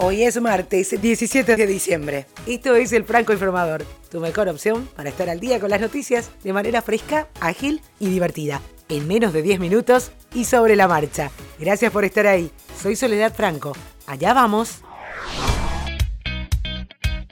Hoy es martes 17 de diciembre. Esto es el Franco Informador, tu mejor opción para estar al día con las noticias de manera fresca, ágil y divertida. En menos de 10 minutos y sobre la marcha. Gracias por estar ahí. Soy Soledad Franco. Allá vamos.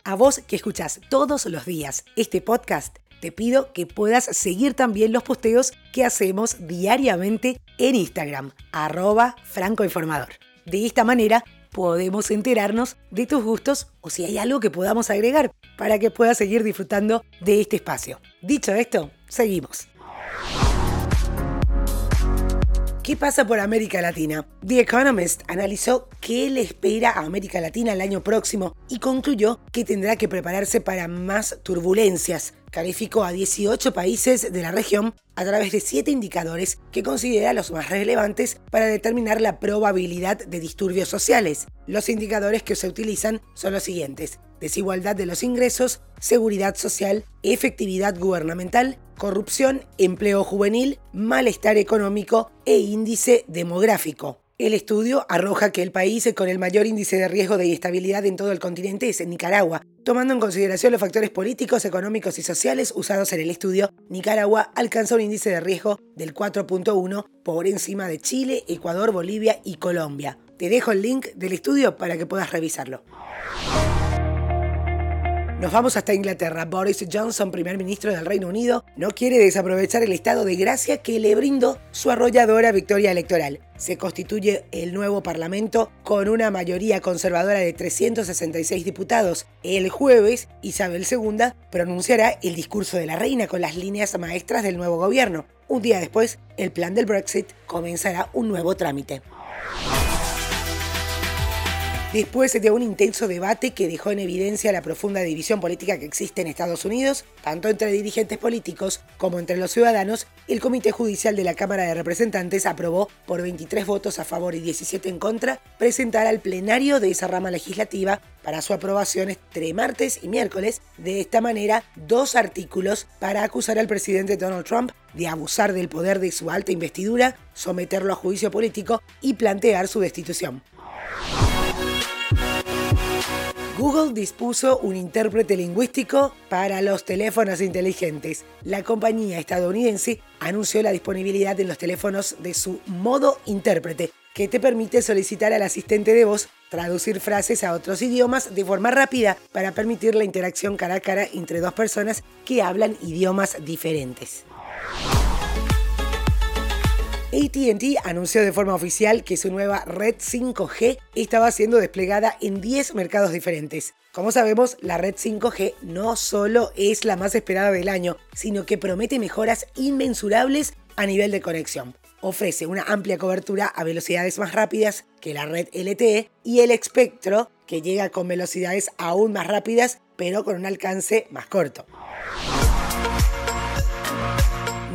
A vos que escuchás todos los días este podcast, te pido que puedas seguir también los posteos que hacemos diariamente en Instagram, arroba francoinformador. De esta manera podemos enterarnos de tus gustos o si hay algo que podamos agregar para que puedas seguir disfrutando de este espacio. Dicho esto, seguimos. ¿Qué pasa por América Latina? The Economist analizó qué le espera a América Latina el año próximo y concluyó que tendrá que prepararse para más turbulencias. Calificó a 18 países de la región a través de 7 indicadores que considera los más relevantes para determinar la probabilidad de disturbios sociales. Los indicadores que se utilizan son los siguientes desigualdad de los ingresos, seguridad social, efectividad gubernamental, corrupción, empleo juvenil, malestar económico e índice demográfico. El estudio arroja que el país con el mayor índice de riesgo de inestabilidad en todo el continente es Nicaragua. Tomando en consideración los factores políticos, económicos y sociales usados en el estudio, Nicaragua alcanza un índice de riesgo del 4.1 por encima de Chile, Ecuador, Bolivia y Colombia. Te dejo el link del estudio para que puedas revisarlo. Nos vamos hasta Inglaterra. Boris Johnson, primer ministro del Reino Unido, no quiere desaprovechar el estado de gracia que le brindó su arrolladora victoria electoral. Se constituye el nuevo Parlamento con una mayoría conservadora de 366 diputados. El jueves, Isabel II pronunciará el discurso de la reina con las líneas maestras del nuevo gobierno. Un día después, el plan del Brexit comenzará un nuevo trámite después de un intenso debate que dejó en evidencia la profunda división política que existe en Estados Unidos, tanto entre dirigentes políticos como entre los ciudadanos, el Comité Judicial de la Cámara de Representantes aprobó, por 23 votos a favor y 17 en contra, presentar al plenario de esa rama legislativa para su aprobación entre martes y miércoles, de esta manera, dos artículos para acusar al presidente Donald Trump de abusar del poder de su alta investidura, someterlo a juicio político y plantear su destitución. Google dispuso un intérprete lingüístico para los teléfonos inteligentes. La compañía estadounidense anunció la disponibilidad en los teléfonos de su modo intérprete, que te permite solicitar al asistente de voz traducir frases a otros idiomas de forma rápida para permitir la interacción cara a cara entre dos personas que hablan idiomas diferentes. ATT anunció de forma oficial que su nueva red 5G estaba siendo desplegada en 10 mercados diferentes. Como sabemos, la red 5G no solo es la más esperada del año, sino que promete mejoras inmensurables a nivel de conexión. Ofrece una amplia cobertura a velocidades más rápidas que la red LTE y el espectro que llega con velocidades aún más rápidas pero con un alcance más corto.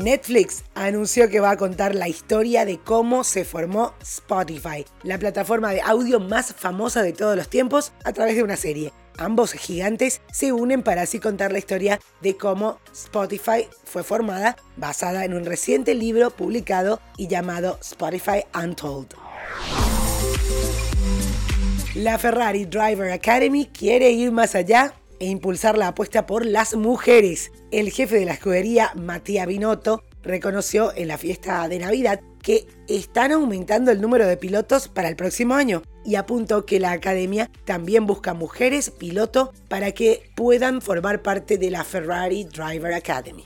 Netflix anunció que va a contar la historia de cómo se formó Spotify, la plataforma de audio más famosa de todos los tiempos, a través de una serie. Ambos gigantes se unen para así contar la historia de cómo Spotify fue formada, basada en un reciente libro publicado y llamado Spotify Untold. La Ferrari Driver Academy quiere ir más allá e impulsar la apuesta por las mujeres. El jefe de la escudería, Matías Binotto, reconoció en la fiesta de Navidad que están aumentando el número de pilotos para el próximo año y apuntó que la academia también busca mujeres piloto para que puedan formar parte de la Ferrari Driver Academy.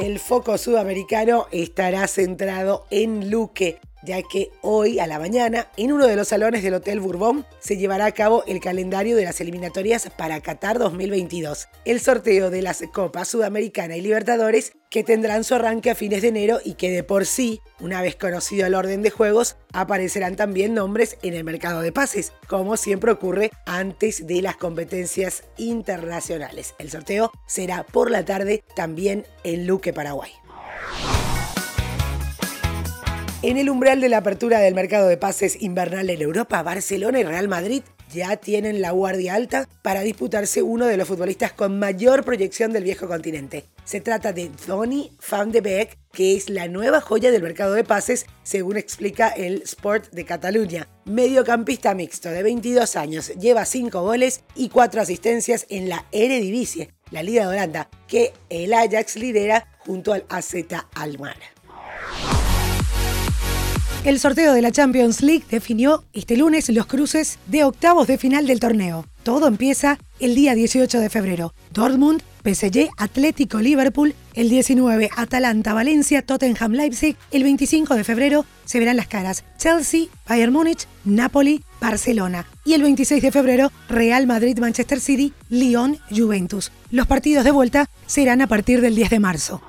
El foco sudamericano estará centrado en Luque, ya que hoy a la mañana, en uno de los salones del Hotel Bourbon, se llevará a cabo el calendario de las eliminatorias para Qatar 2022, el sorteo de las Copas Sudamericana y Libertadores, que tendrán su arranque a fines de enero y que de por sí, una vez conocido el orden de juegos, aparecerán también nombres en el mercado de pases, como siempre ocurre antes de las competencias internacionales. El sorteo será por la tarde también en Luque, Paraguay. En el umbral de la apertura del mercado de pases invernal en Europa, Barcelona y Real Madrid ya tienen la guardia alta para disputarse uno de los futbolistas con mayor proyección del viejo continente. Se trata de Donny van de Beek, que es la nueva joya del mercado de pases, según explica el Sport de Cataluña. Mediocampista mixto de 22 años, lleva 5 goles y 4 asistencias en la Eredivisie, la Liga de Holanda, que el Ajax lidera junto al AZ Almar. El sorteo de la Champions League definió este lunes los cruces de octavos de final del torneo. Todo empieza el día 18 de febrero. Dortmund, PSG, Atlético, Liverpool, el 19 Atalanta, Valencia, Tottenham, Leipzig, el 25 de febrero se verán las caras Chelsea, Bayern Múnich, Napoli, Barcelona y el 26 de febrero Real Madrid, Manchester City, Lyon, Juventus. Los partidos de vuelta serán a partir del 10 de marzo.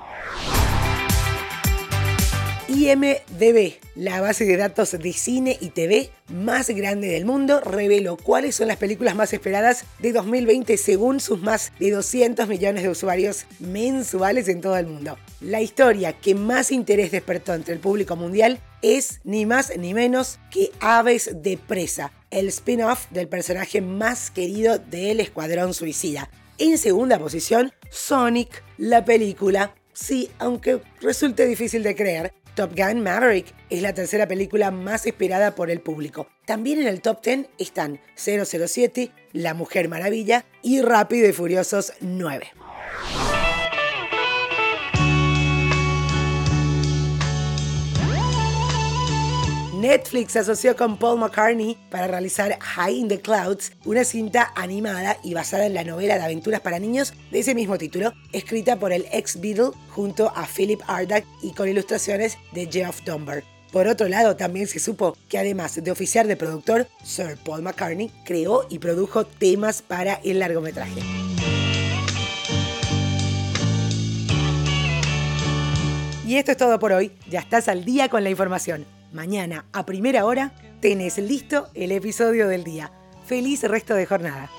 IMDB, la base de datos de cine y TV más grande del mundo, reveló cuáles son las películas más esperadas de 2020 según sus más de 200 millones de usuarios mensuales en todo el mundo. La historia que más interés despertó entre el público mundial es ni más ni menos que Aves de Presa, el spin-off del personaje más querido del Escuadrón Suicida. En segunda posición, Sonic, la película Sí, aunque resulte difícil de creer, Top Gun Maverick es la tercera película más esperada por el público. También en el top 10 están 007, La Mujer Maravilla y Rápido y Furiosos 9. Netflix se asoció con Paul McCartney para realizar High in the Clouds, una cinta animada y basada en la novela de aventuras para niños de ese mismo título, escrita por el ex Beatle junto a Philip Ardak y con ilustraciones de Geoff Dunbar. Por otro lado, también se supo que además de oficiar de productor, Sir Paul McCartney creó y produjo temas para el largometraje. Y esto es todo por hoy. Ya estás al día con la información. Mañana, a primera hora, tenés listo el episodio del día. Feliz resto de jornada.